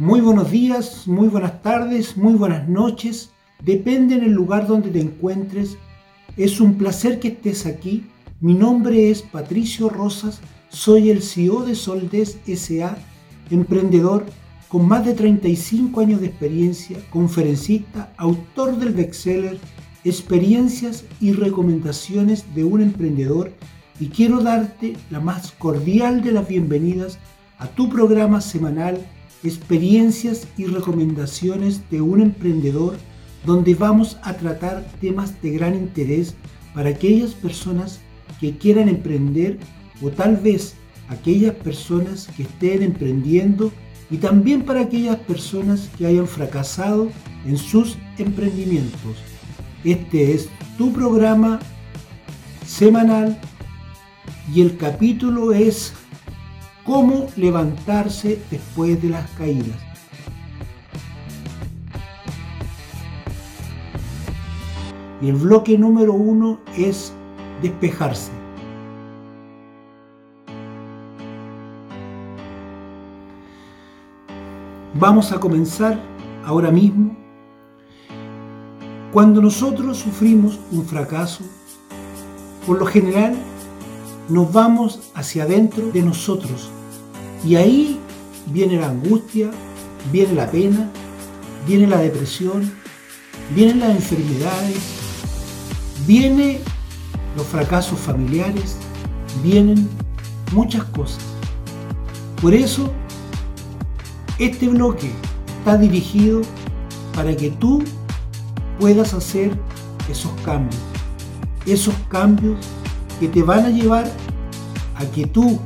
Muy buenos días, muy buenas tardes, muy buenas noches. Depende en el lugar donde te encuentres. Es un placer que estés aquí. Mi nombre es Patricio Rosas. Soy el CEO de Soldes SA, emprendedor con más de 35 años de experiencia, conferencista, autor del bestseller Experiencias y recomendaciones de un emprendedor y quiero darte la más cordial de las bienvenidas a tu programa semanal Experiencias y recomendaciones de un emprendedor donde vamos a tratar temas de gran interés para aquellas personas que quieran emprender o tal vez aquellas personas que estén emprendiendo y también para aquellas personas que hayan fracasado en sus emprendimientos. Este es tu programa semanal y el capítulo es cómo levantarse después de las caídas. Y el bloque número uno es despejarse. Vamos a comenzar ahora mismo. Cuando nosotros sufrimos un fracaso, por lo general nos vamos hacia adentro de nosotros y ahí viene la angustia, viene la pena, viene la depresión, vienen las enfermedades, vienen los fracasos familiares, vienen muchas cosas. Por eso, este bloque está dirigido para que tú puedas hacer esos cambios, esos cambios que te van a llevar a que tú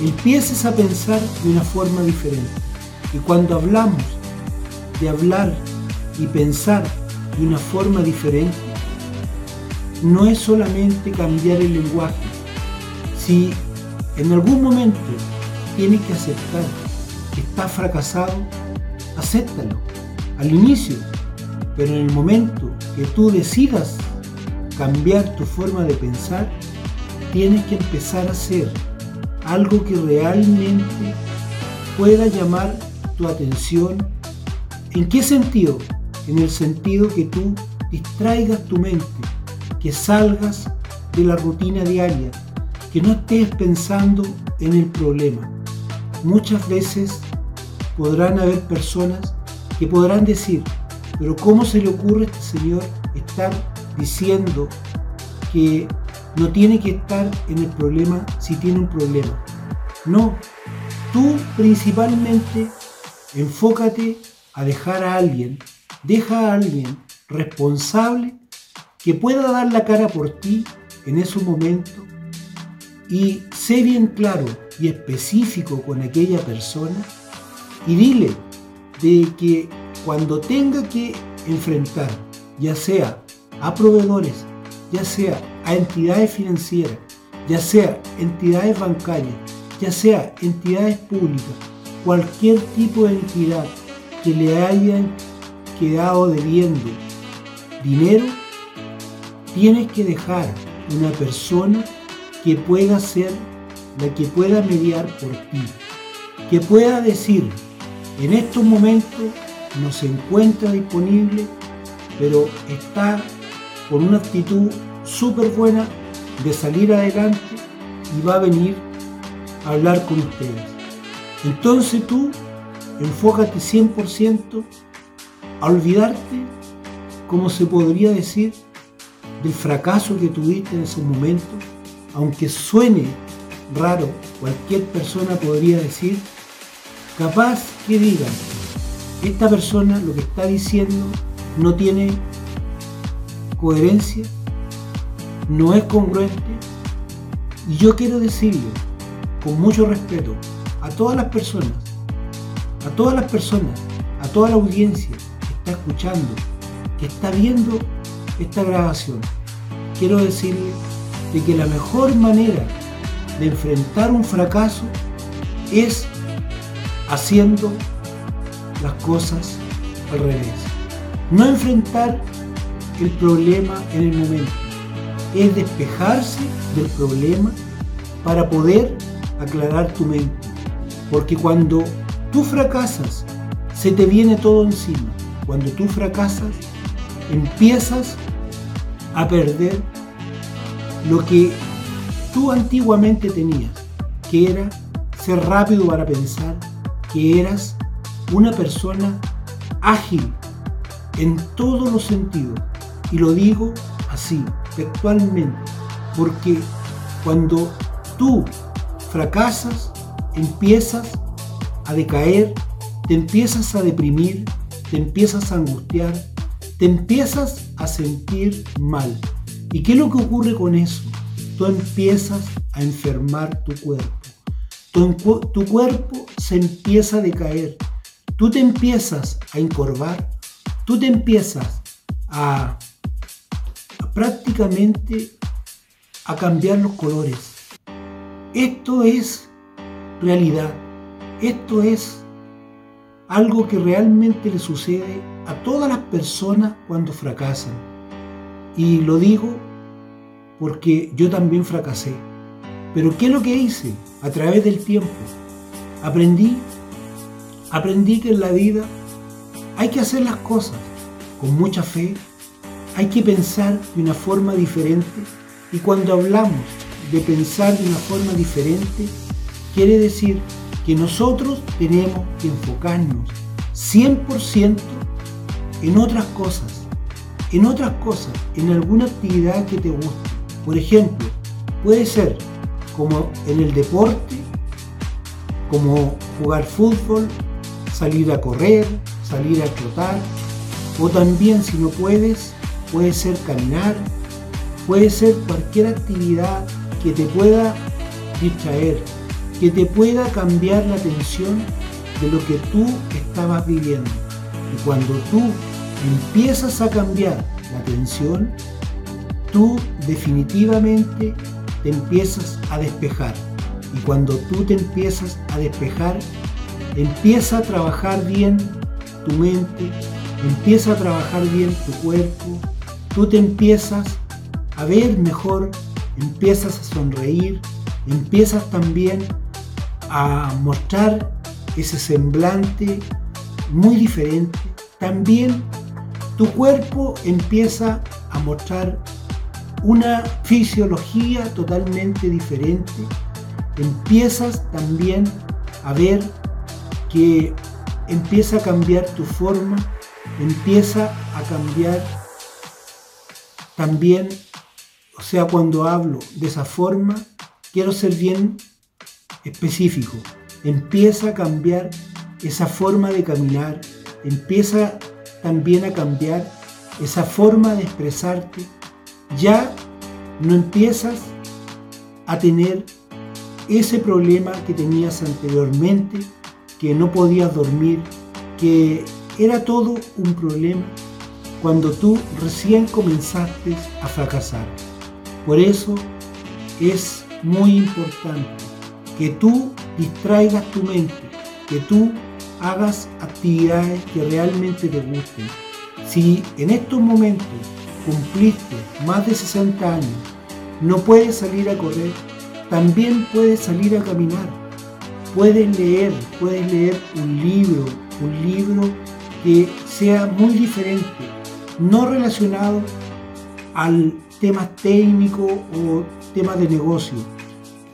empieces a pensar de una forma diferente. Y cuando hablamos de hablar y pensar de una forma diferente, no es solamente cambiar el lenguaje. Si en algún momento tienes que aceptar que estás fracasado, acéptalo al inicio, pero en el momento que tú decidas cambiar tu forma de pensar, tienes que empezar a hacer algo que realmente pueda llamar tu atención. ¿En qué sentido? En el sentido que tú distraigas tu mente, que salgas de la rutina diaria, que no estés pensando en el problema. Muchas veces podrán haber personas que podrán decir, pero ¿cómo se le ocurre a este señor estar diciendo que no tiene que estar en el problema si tiene un problema. No, tú principalmente enfócate a dejar a alguien, deja a alguien responsable que pueda dar la cara por ti en esos momentos y sé bien claro y específico con aquella persona y dile de que cuando tenga que enfrentar ya sea a proveedores, ya sea a entidades financieras, ya sea entidades bancarias, ya sea entidades públicas, cualquier tipo de entidad que le hayan quedado debiendo dinero, tienes que dejar una persona que pueda ser la que pueda mediar por ti, que pueda decir, en estos momentos no se encuentra disponible, pero está con una actitud súper buena de salir adelante y va a venir a hablar con ustedes. Entonces tú enfócate 100% a olvidarte, como se podría decir, del fracaso que tuviste en ese momento, aunque suene raro, cualquier persona podría decir, capaz que diga, esta persona lo que está diciendo no tiene coherencia, no es congruente. Y yo quiero decirle, con mucho respeto, a todas las personas, a todas las personas, a toda la audiencia que está escuchando, que está viendo esta grabación, quiero decirle de que la mejor manera de enfrentar un fracaso es haciendo las cosas al revés. No enfrentar el problema en el momento. Es despejarse del problema para poder aclarar tu mente. Porque cuando tú fracasas se te viene todo encima. Cuando tú fracasas, empiezas a perder lo que tú antiguamente tenías, que era ser rápido para pensar, que eras una persona ágil en todos los sentidos. Y lo digo así, textualmente, porque cuando tú fracasas, empiezas a decaer, te empiezas a deprimir, te empiezas a angustiar, te empiezas a sentir mal. ¿Y qué es lo que ocurre con eso? Tú empiezas a enfermar tu cuerpo. Tu, tu cuerpo se empieza a decaer. Tú te empiezas a encorvar. Tú te empiezas a, a prácticamente a cambiar los colores. Esto es realidad. Esto es algo que realmente le sucede a todas las personas cuando fracasan. Y lo digo porque yo también fracasé. Pero ¿qué es lo que hice a través del tiempo? Aprendí, aprendí que en la vida hay que hacer las cosas con mucha fe, hay que pensar de una forma diferente y cuando hablamos de pensar de una forma diferente, quiere decir que nosotros tenemos que enfocarnos 100% en otras cosas, en otras cosas, en alguna actividad que te guste. Por ejemplo, puede ser como en el deporte, como jugar fútbol, salir a correr, salir a trotar, o también si no puedes, puede ser caminar, puede ser cualquier actividad que te pueda distraer, que te pueda cambiar la atención de lo que tú estabas viviendo. Y cuando tú empiezas a cambiar la atención, tú definitivamente te empiezas a despejar. Y cuando tú te empiezas a despejar, empieza a trabajar bien tu mente, empieza a trabajar bien tu cuerpo, tú te empiezas a ver mejor, empiezas a sonreír, empiezas también a mostrar ese semblante muy diferente. También tu cuerpo empieza a mostrar una fisiología totalmente diferente. Empiezas también a ver que empieza a cambiar tu forma, empieza a cambiar también, o sea, cuando hablo de esa forma, quiero ser bien específico. Empieza a cambiar esa forma de caminar, empieza también a cambiar esa forma de expresarte. Ya no empiezas a tener ese problema que tenías anteriormente, que no podías dormir, que era todo un problema cuando tú recién comenzaste a fracasar. Por eso es muy importante que tú distraigas tu mente, que tú hagas actividades que realmente te gusten. Si en estos momentos cumpliste más de 60 años, no puedes salir a correr, también puedes salir a caminar. Puedes leer, puedes leer un libro, un libro que sea muy diferente, no relacionado al tema técnico o tema de negocio.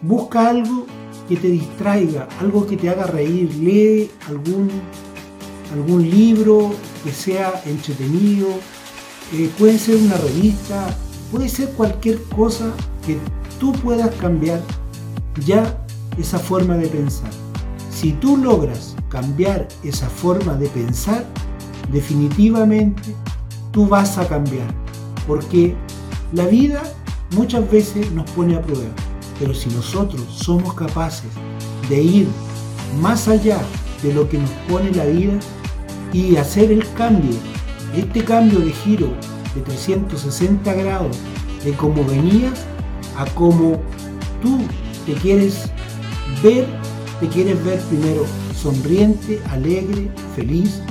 Busca algo que te distraiga, algo que te haga reír, lee algún, algún libro que sea entretenido, eh, puede ser una revista, puede ser cualquier cosa que tú puedas cambiar ya esa forma de pensar. Si tú logras cambiar esa forma de pensar, definitivamente tú vas a cambiar. Porque la vida muchas veces nos pone a prueba. Pero si nosotros somos capaces de ir más allá de lo que nos pone la vida y hacer el cambio, este cambio de giro de 360 grados de cómo venías a cómo tú te quieres ver, te quieres ver primero sonriente, alegre, feliz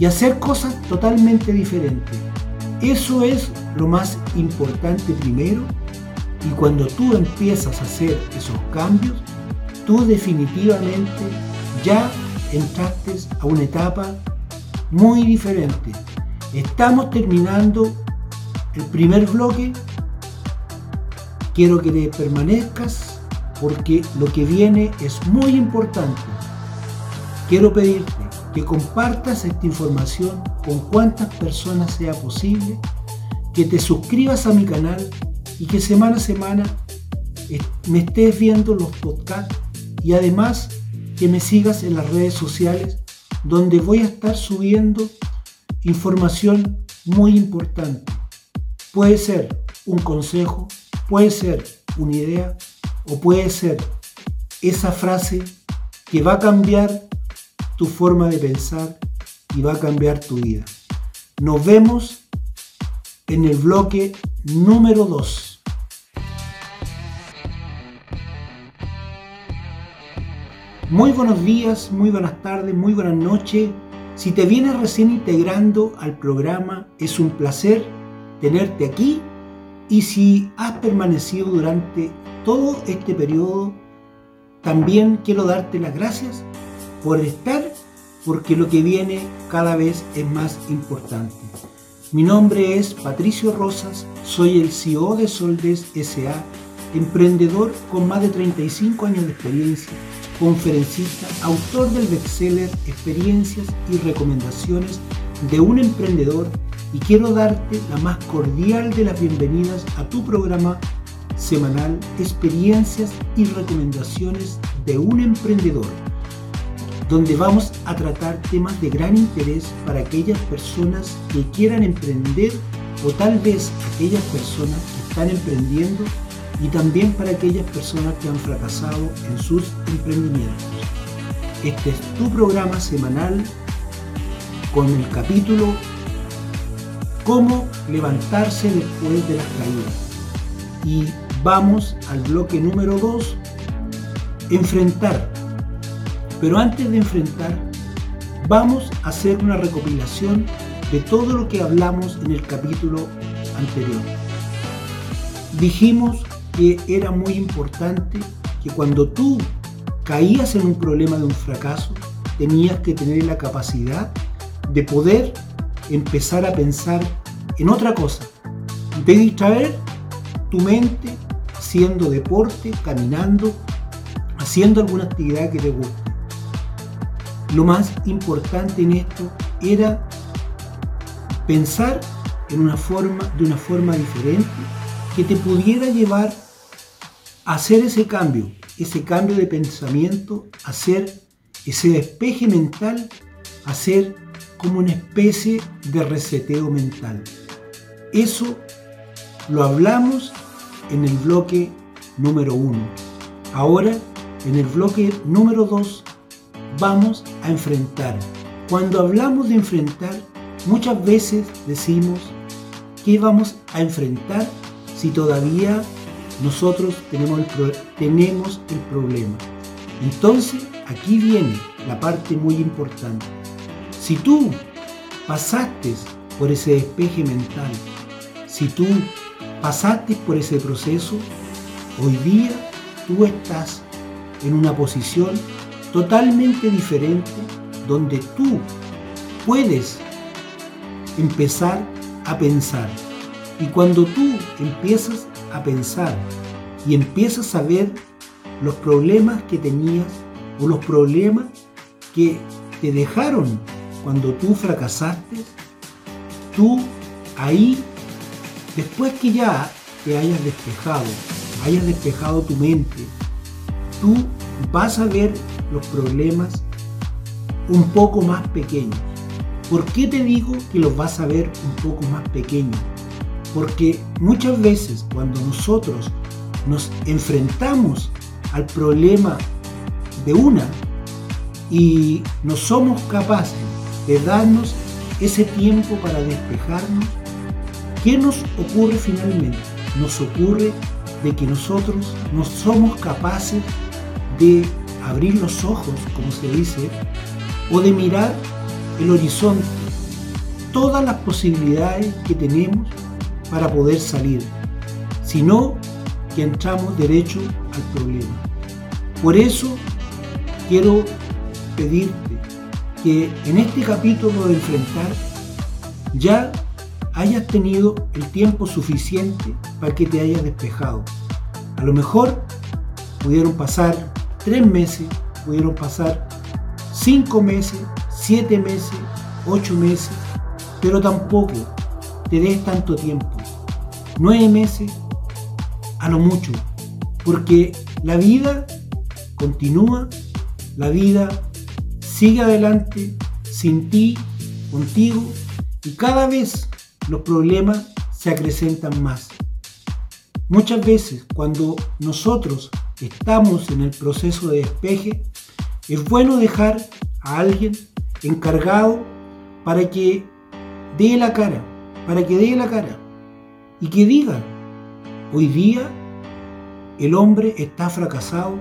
y hacer cosas totalmente diferentes. Eso es lo más importante primero y cuando tú empiezas a hacer esos cambios, tú definitivamente ya entraste a una etapa muy diferente. Estamos terminando el primer bloque. Quiero que te permanezcas porque lo que viene es muy importante. Quiero pedirte que compartas esta información con cuantas personas sea posible, que te suscribas a mi canal y que semana a semana me estés viendo los podcasts y además que me sigas en las redes sociales donde voy a estar subiendo información muy importante. Puede ser un consejo, puede ser una idea o puede ser esa frase que va a cambiar tu forma de pensar y va a cambiar tu vida. Nos vemos en el bloque número 2. Muy buenos días, muy buenas tardes, muy buenas noches. Si te vienes recién integrando al programa, es un placer tenerte aquí. Y si has permanecido durante todo este periodo, también quiero darte las gracias por estar porque lo que viene cada vez es más importante. Mi nombre es Patricio Rosas, soy el CEO de Soldes SA, emprendedor con más de 35 años de experiencia, conferencista, autor del bestseller Experiencias y Recomendaciones de un emprendedor y quiero darte la más cordial de las bienvenidas a tu programa semanal Experiencias y Recomendaciones de un emprendedor donde vamos a tratar temas de gran interés para aquellas personas que quieran emprender o tal vez aquellas personas que están emprendiendo y también para aquellas personas que han fracasado en sus emprendimientos. Este es tu programa semanal con el capítulo Cómo levantarse después de las caídas. Y vamos al bloque número 2, enfrentar pero antes de enfrentar, vamos a hacer una recopilación de todo lo que hablamos en el capítulo anterior. Dijimos que era muy importante que cuando tú caías en un problema de un fracaso, tenías que tener la capacidad de poder empezar a pensar en otra cosa, de distraer tu mente haciendo deporte, caminando, haciendo alguna actividad que te guste. Lo más importante en esto era pensar en una forma, de una forma diferente que te pudiera llevar a hacer ese cambio, ese cambio de pensamiento, hacer ese despeje mental, hacer como una especie de reseteo mental. Eso lo hablamos en el bloque número uno. Ahora, en el bloque número dos, vamos a enfrentar. Cuando hablamos de enfrentar, muchas veces decimos que vamos a enfrentar si todavía nosotros tenemos el, tenemos el problema. Entonces, aquí viene la parte muy importante. Si tú pasaste por ese despeje mental, si tú pasaste por ese proceso, hoy día tú estás en una posición totalmente diferente donde tú puedes empezar a pensar. Y cuando tú empiezas a pensar y empiezas a ver los problemas que tenías o los problemas que te dejaron cuando tú fracasaste, tú ahí, después que ya te hayas despejado, hayas despejado tu mente, tú vas a ver los problemas un poco más pequeños. ¿Por qué te digo que los vas a ver un poco más pequeños? Porque muchas veces cuando nosotros nos enfrentamos al problema de una y no somos capaces de darnos ese tiempo para despejarnos, ¿qué nos ocurre finalmente? Nos ocurre de que nosotros no somos capaces de abrir los ojos, como se dice, o de mirar el horizonte, todas las posibilidades que tenemos para poder salir, sino que entramos derecho al problema. Por eso quiero pedirte que en este capítulo de enfrentar ya hayas tenido el tiempo suficiente para que te hayas despejado. A lo mejor pudieron pasar tres meses, pudieron pasar cinco meses, siete meses, ocho meses, pero tampoco te des tanto tiempo. Nueve meses a lo mucho, porque la vida continúa, la vida sigue adelante sin ti, contigo, y cada vez los problemas se acrecentan más. Muchas veces cuando nosotros estamos en el proceso de despeje, es bueno dejar a alguien encargado para que dé la cara, para que dé la cara y que diga, hoy día el hombre está fracasado,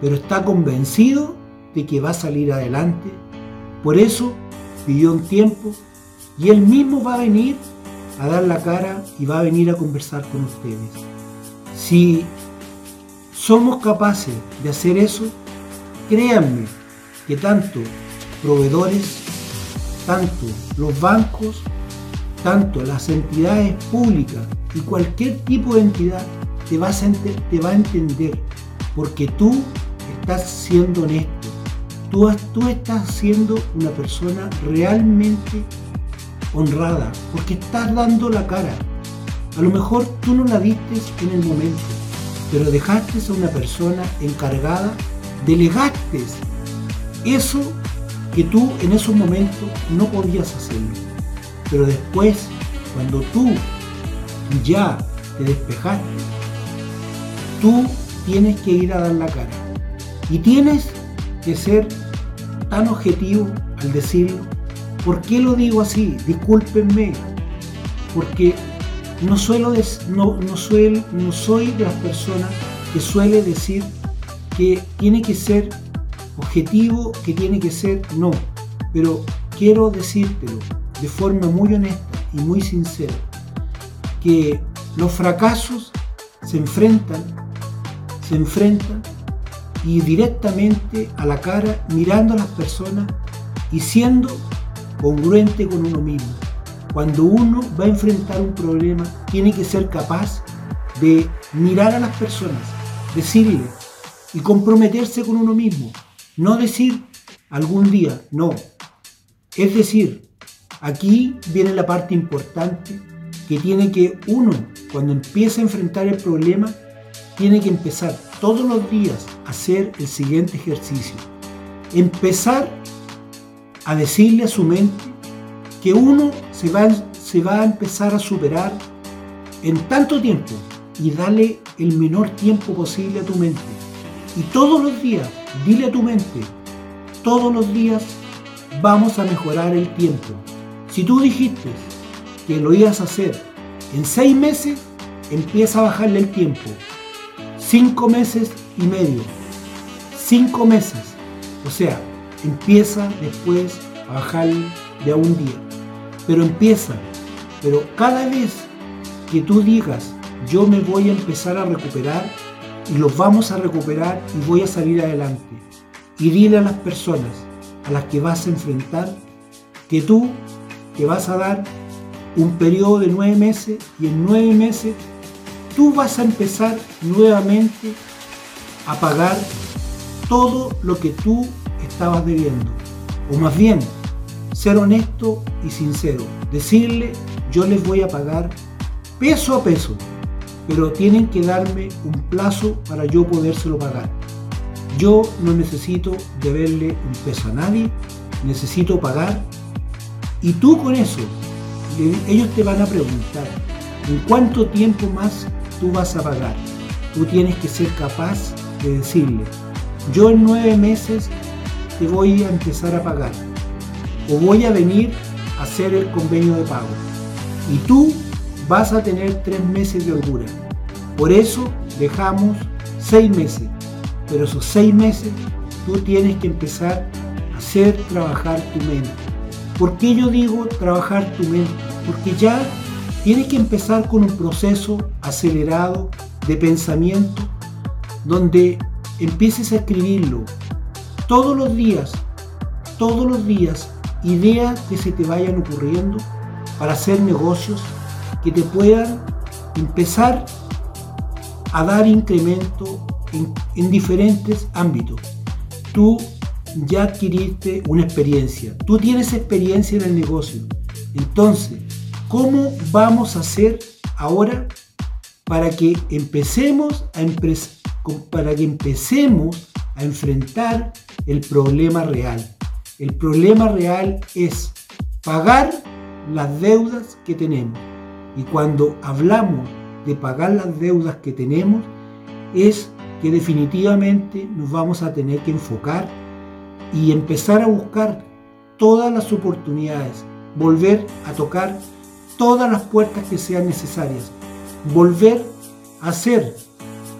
pero está convencido de que va a salir adelante. Por eso pidió un tiempo y él mismo va a venir a dar la cara y va a venir a conversar con ustedes. Si somos capaces de hacer eso, créanme que tanto proveedores, tanto los bancos, tanto las entidades públicas y cualquier tipo de entidad te, va a entender porque tú estás siendo honesto. Tú, tú estás siendo una persona realmente honrada, porque estás dando la cara. A lo mejor tú no la diste en el momento, pero dejaste a una persona encargada, delegaste eso que tú en esos momentos no podías hacerlo. Pero después, cuando tú ya te despejaste, tú tienes que ir a dar la cara. Y tienes que ser tan objetivo al decirlo ¿Por qué lo digo así? Discúlpenme, porque no, suelo no, no, no soy de las personas que suele decir que tiene que ser objetivo, que tiene que ser no, pero quiero decírtelo de forma muy honesta y muy sincera, que los fracasos se enfrentan, se enfrentan y directamente a la cara mirando a las personas y siendo congruente con uno mismo. Cuando uno va a enfrentar un problema, tiene que ser capaz de mirar a las personas, decirle y comprometerse con uno mismo. No decir algún día, no. Es decir, aquí viene la parte importante que tiene que uno, cuando empieza a enfrentar el problema, tiene que empezar todos los días a hacer el siguiente ejercicio. Empezar a decirle a su mente que uno se va, se va a empezar a superar en tanto tiempo y dale el menor tiempo posible a tu mente. Y todos los días, dile a tu mente, todos los días vamos a mejorar el tiempo. Si tú dijiste que lo ibas a hacer en seis meses, empieza a bajarle el tiempo. Cinco meses y medio. Cinco meses. O sea, empieza después a bajar de a un día. Pero empieza. Pero cada vez que tú digas, yo me voy a empezar a recuperar y los vamos a recuperar y voy a salir adelante. Y dile a las personas a las que vas a enfrentar que tú te vas a dar un periodo de nueve meses y en nueve meses tú vas a empezar nuevamente a pagar todo lo que tú estabas debiendo. O más bien, ser honesto y sincero. Decirle, yo les voy a pagar peso a peso, pero tienen que darme un plazo para yo podérselo pagar. Yo no necesito deberle un peso a nadie, necesito pagar. Y tú con eso, ellos te van a preguntar, ¿en cuánto tiempo más tú vas a pagar? Tú tienes que ser capaz de decirle, yo en nueve meses te voy a empezar a pagar o voy a venir a hacer el convenio de pago. Y tú vas a tener tres meses de holgura. Por eso dejamos seis meses. Pero esos seis meses tú tienes que empezar a hacer trabajar tu mente. ¿Por qué yo digo trabajar tu mente? Porque ya tienes que empezar con un proceso acelerado de pensamiento donde empieces a escribirlo todos los días todos los días ideas que se te vayan ocurriendo para hacer negocios que te puedan empezar a dar incremento en, en diferentes ámbitos. Tú ya adquiriste una experiencia, tú tienes experiencia en el negocio. Entonces, ¿cómo vamos a hacer ahora para que empecemos a, para que empecemos a enfrentar el problema real? El problema real es pagar las deudas que tenemos. Y cuando hablamos de pagar las deudas que tenemos, es que definitivamente nos vamos a tener que enfocar y empezar a buscar todas las oportunidades, volver a tocar todas las puertas que sean necesarias, volver a hacer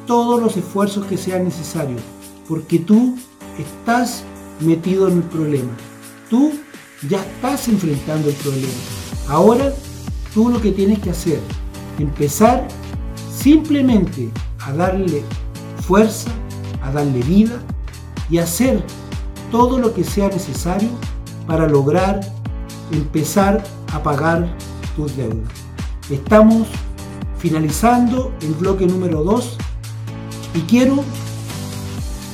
todos los esfuerzos que sean necesarios, porque tú estás metido en el problema, tú ya estás enfrentando el problema. Ahora tú lo que tienes que hacer, empezar simplemente a darle fuerza, a darle vida y hacer todo lo que sea necesario para lograr empezar a pagar tus deudas. Estamos finalizando el bloque número 2 y quiero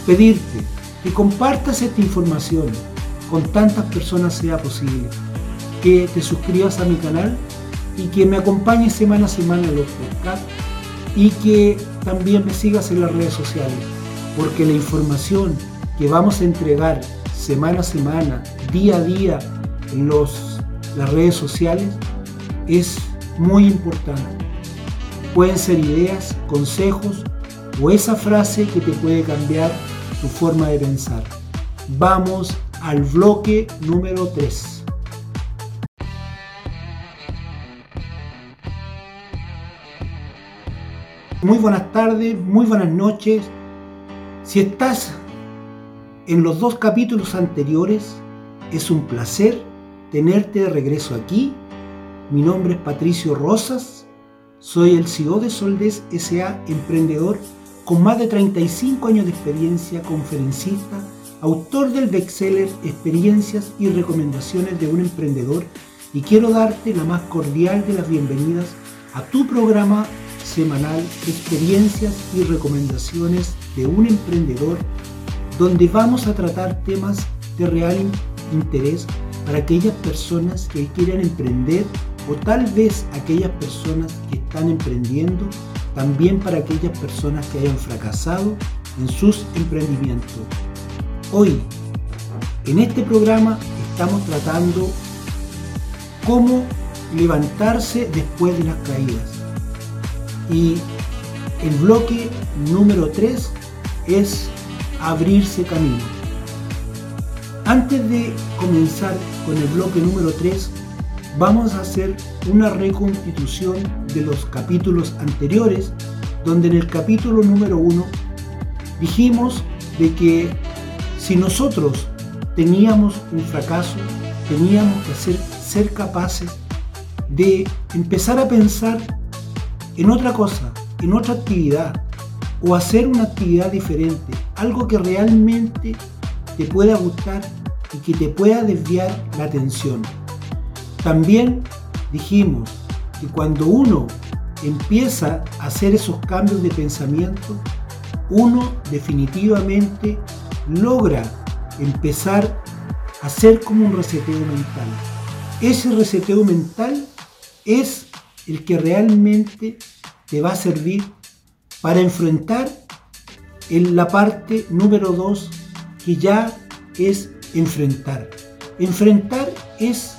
pedirte que compartas esta información con tantas personas sea posible, que te suscribas a mi canal y que me acompañes semana a semana en los podcasts y que también me sigas en las redes sociales, porque la información que vamos a entregar semana a semana, día a día en los, las redes sociales es muy importante. Pueden ser ideas, consejos o esa frase que te puede cambiar tu forma de pensar. Vamos al bloque número 3. Muy buenas tardes, muy buenas noches. Si estás en los dos capítulos anteriores, es un placer tenerte de regreso aquí. Mi nombre es Patricio Rosas, soy el CEO de Soldes SA, emprendedor con más de 35 años de experiencia, conferencista, autor del bestseller Experiencias y Recomendaciones de un Emprendedor y quiero darte la más cordial de las bienvenidas a tu programa semanal Experiencias y Recomendaciones de un Emprendedor, donde vamos a tratar temas de real interés para aquellas personas que quieran emprender o tal vez aquellas personas que están emprendiendo, también para aquellas personas que hayan fracasado en sus emprendimientos. Hoy, en este programa, estamos tratando cómo levantarse después de las caídas. Y el bloque número 3 es abrirse camino. Antes de comenzar con el bloque número 3, vamos a hacer una reconstitución de los capítulos anteriores, donde en el capítulo número 1 dijimos de que si nosotros teníamos un fracaso, teníamos que ser, ser capaces de empezar a pensar en otra cosa, en otra actividad, o hacer una actividad diferente, algo que realmente te pueda gustar y que te pueda desviar la atención. También dijimos que cuando uno empieza a hacer esos cambios de pensamiento, uno definitivamente logra empezar a hacer como un reseteo mental. Ese reseteo mental es el que realmente te va a servir para enfrentar en la parte número dos que ya es enfrentar. Enfrentar es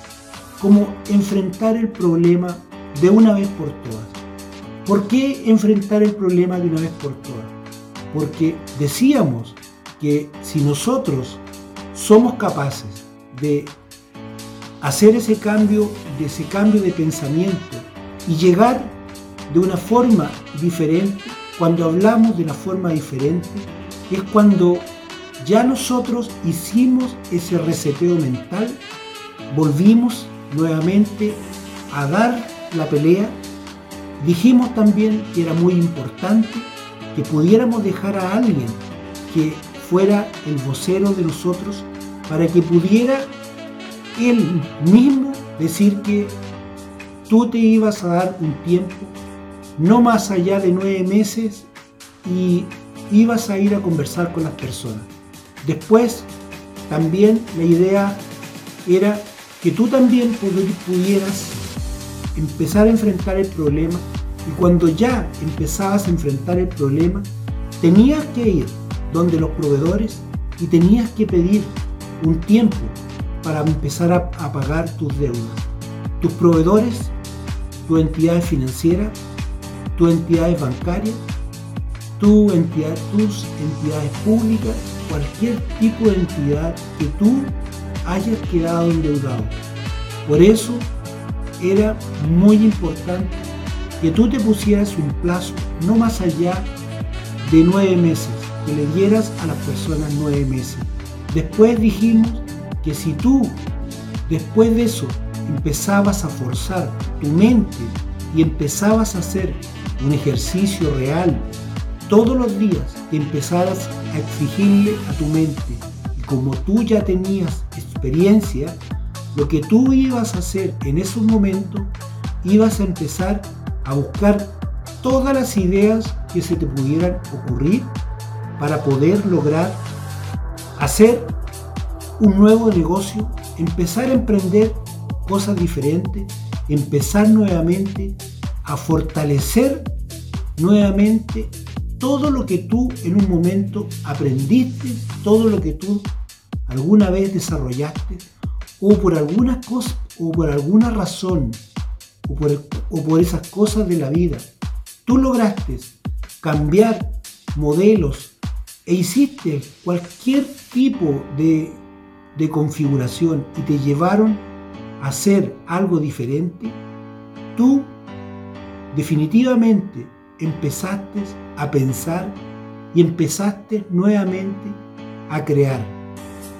como enfrentar el problema de una vez por todas. ¿Por qué enfrentar el problema de una vez por todas? Porque decíamos que si nosotros somos capaces de hacer ese cambio, de ese cambio de pensamiento y llegar de una forma diferente, cuando hablamos de una forma diferente, es cuando ya nosotros hicimos ese reseteo mental, volvimos nuevamente a dar la pelea. Dijimos también que era muy importante que pudiéramos dejar a alguien que fuera el vocero de nosotros para que pudiera él mismo decir que tú te ibas a dar un tiempo, no más allá de nueve meses, y ibas a ir a conversar con las personas. Después, también la idea era que tú también pudieras empezar a enfrentar el problema y cuando ya empezabas a enfrentar el problema, tenías que ir donde los proveedores y tenías que pedir un tiempo para empezar a, pagar tus deudas. Tus proveedores, tu entidad financiera, tu entidades bancarias, tu entidad, tus entidades públicas, cualquier tipo de entidad que tú hayas quedado endeudado. Por eso era muy importante que tú te pusieras un plazo no más allá de nueve meses, que le dieras a las personas nueve meses. Después dijimos que si tú, después de eso, empezabas a forzar tu mente y empezabas a hacer un ejercicio real todos los días, que empezaras a exigirle a tu mente, como tú ya tenías experiencia, lo que tú ibas a hacer en esos momentos, ibas a empezar a buscar todas las ideas que se te pudieran ocurrir para poder lograr hacer un nuevo negocio, empezar a emprender cosas diferentes, empezar nuevamente a fortalecer nuevamente todo lo que tú en un momento aprendiste, todo lo que tú alguna vez desarrollaste, o por algunas cosas, o por alguna razón, o por, o por esas cosas de la vida, tú lograste cambiar modelos e hiciste cualquier tipo de, de configuración y te llevaron a hacer algo diferente, tú definitivamente empezaste a pensar y empezaste nuevamente a crear.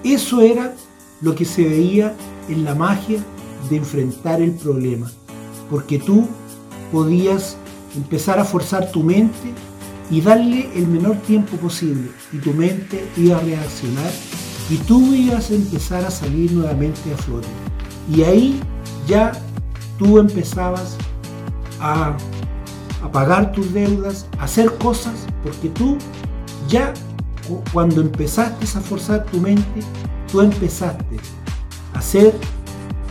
Eso era lo que se veía en la magia de enfrentar el problema, porque tú podías empezar a forzar tu mente y darle el menor tiempo posible y tu mente iba a reaccionar y tú ibas a empezar a salir nuevamente a flote. Y ahí ya tú empezabas a, pagar tus deudas, hacer cosas, porque tú ya cuando empezaste a forzar tu mente, tú empezaste a hacer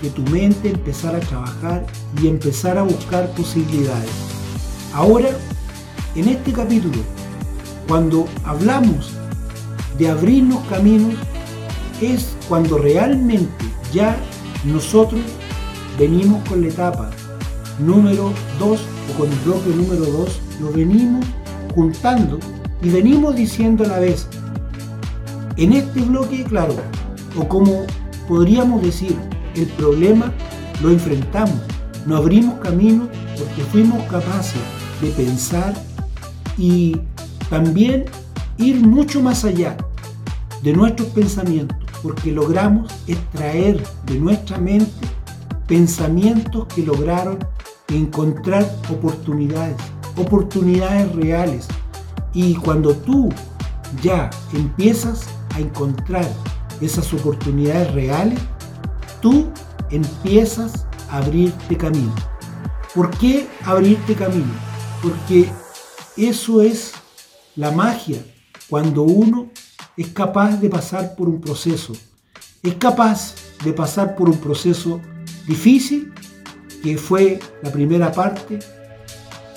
que tu mente empezara a trabajar y empezar a buscar posibilidades. Ahora, en este capítulo, cuando hablamos de abrirnos caminos, es cuando realmente ya nosotros venimos con la etapa número 2 o con el bloque número 2, lo venimos juntando y venimos diciendo a la vez, en este bloque, claro, o como podríamos decir, el problema lo enfrentamos, nos abrimos camino porque fuimos capaces de pensar y también ir mucho más allá de nuestros pensamientos, porque logramos extraer de nuestra mente pensamientos que lograron encontrar oportunidades, oportunidades reales. Y cuando tú ya empiezas a encontrar esas oportunidades reales, tú empiezas a abrirte camino. ¿Por qué abrirte camino? Porque eso es la magia cuando uno es capaz de pasar por un proceso. Es capaz de pasar por un proceso difícil, que fue la primera parte,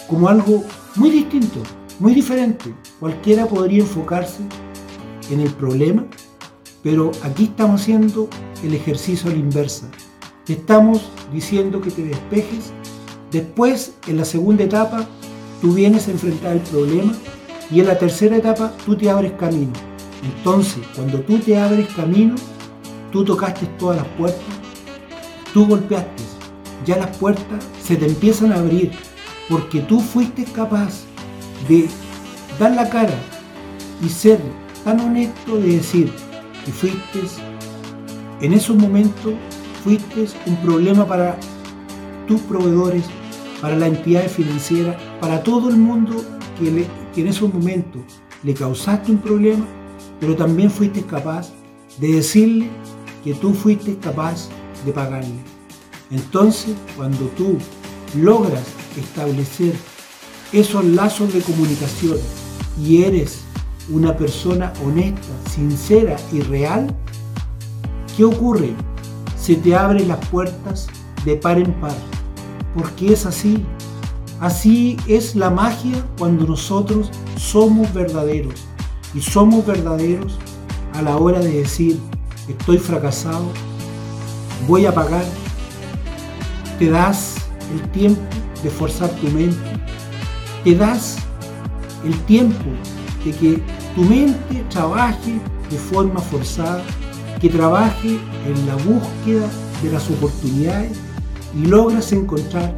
como algo muy distinto, muy diferente. Cualquiera podría enfocarse en el problema pero aquí estamos haciendo el ejercicio a la inversa. Te estamos diciendo que te despejes. Después, en la segunda etapa, tú vienes a enfrentar el problema. Y en la tercera etapa, tú te abres camino. Entonces, cuando tú te abres camino, tú tocaste todas las puertas, tú golpeaste. Ya las puertas se te empiezan a abrir porque tú fuiste capaz de dar la cara y ser tan honesto de decir, y fuiste, en esos momentos, fuiste un problema para tus proveedores, para la entidad financiera, para todo el mundo que, en esos momentos le causaste un problema, pero también fuiste capaz de decirle que tú fuiste capaz de pagarle. Entonces, cuando tú logras establecer esos lazos de comunicación y eres una persona honesta, sincera y real, ¿qué ocurre? Se te abren las puertas de par en par, porque es así. Así es la magia cuando nosotros somos verdaderos. Y somos verdaderos a la hora de decir, estoy fracasado, voy a pagar. Te das el tiempo de forzar tu mente. Te das el tiempo de que tu mente trabaje de forma forzada, que trabaje en la búsqueda de las oportunidades y logras encontrar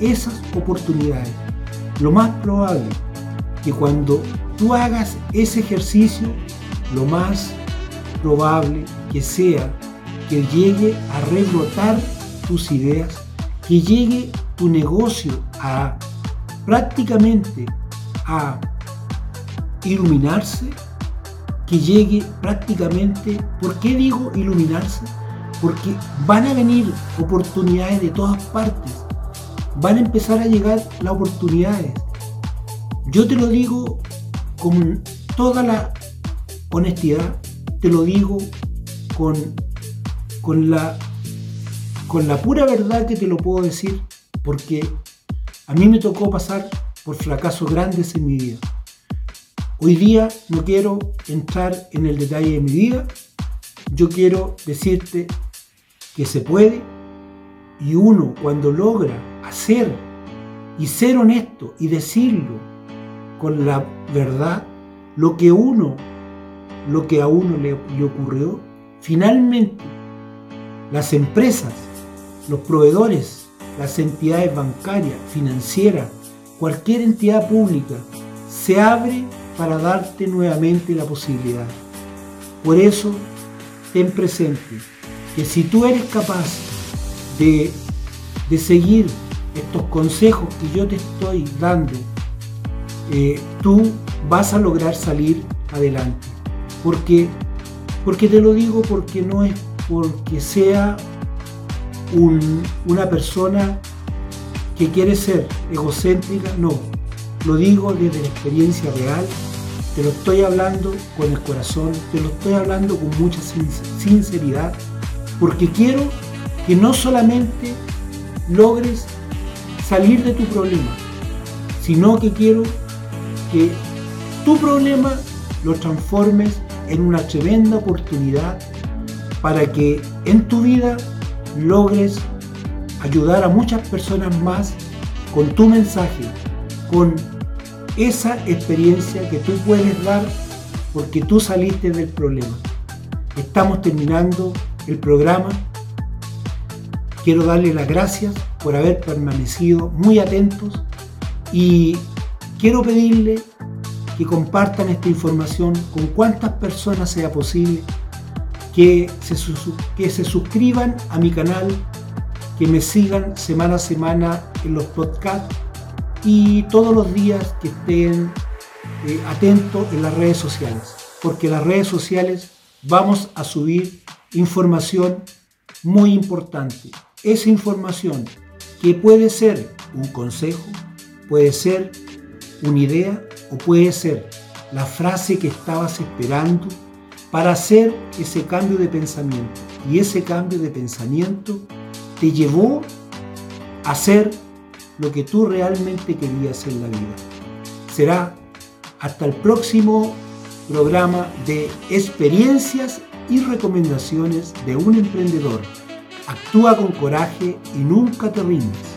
esas oportunidades. Lo más probable que cuando tú hagas ese ejercicio, lo más probable que sea que llegue a rebrotar tus ideas, que llegue tu negocio a prácticamente a iluminarse, que llegue prácticamente, ¿por qué digo iluminarse? Porque van a venir oportunidades de todas partes, van a empezar a llegar las oportunidades. Yo te lo digo con toda la honestidad, te lo digo con, con, la, con la pura verdad que te lo puedo decir, porque a mí me tocó pasar por fracasos grandes en mi vida. Hoy día no quiero entrar en el detalle de mi vida, yo quiero decirte que se puede y uno cuando logra hacer y ser honesto y decirlo con la verdad, lo que uno, lo que a uno le, le ocurrió, finalmente las empresas, los proveedores, las entidades bancarias, financieras, cualquier entidad pública, se abre para darte nuevamente la posibilidad. Por eso, ten presente que si tú eres capaz de, seguir estos consejos que yo te estoy dando, eh, tú vas a lograr salir adelante. Porque, porque te lo digo porque no es porque sea una persona que quiere ser egocéntrica, no. Lo digo desde la experiencia real te lo estoy hablando con el corazón, te lo estoy hablando con mucha sinceridad, porque quiero que no solamente logres salir de tu problema, sino que quiero que tu problema lo transformes en una tremenda oportunidad para que en tu vida logres ayudar a muchas personas más con tu mensaje, con esa experiencia que tú puedes dar porque tú saliste del problema. Estamos terminando el programa. Quiero darle las gracias por haber permanecido muy atentos y quiero pedirle que compartan esta información con cuantas personas sea posible, que se, que se suscriban a mi canal, que me sigan semana a semana en los podcasts y todos los días que estén eh, atentos en las redes sociales, porque en las redes sociales vamos a subir información muy importante. Esa información que puede ser un consejo, puede ser una idea o puede ser la frase que estabas esperando para hacer ese cambio de pensamiento. Y ese cambio de pensamiento te llevó a ser lo que tú realmente querías en la vida. Será hasta el próximo programa de experiencias y recomendaciones de un emprendedor. Actúa con coraje y nunca te rindas.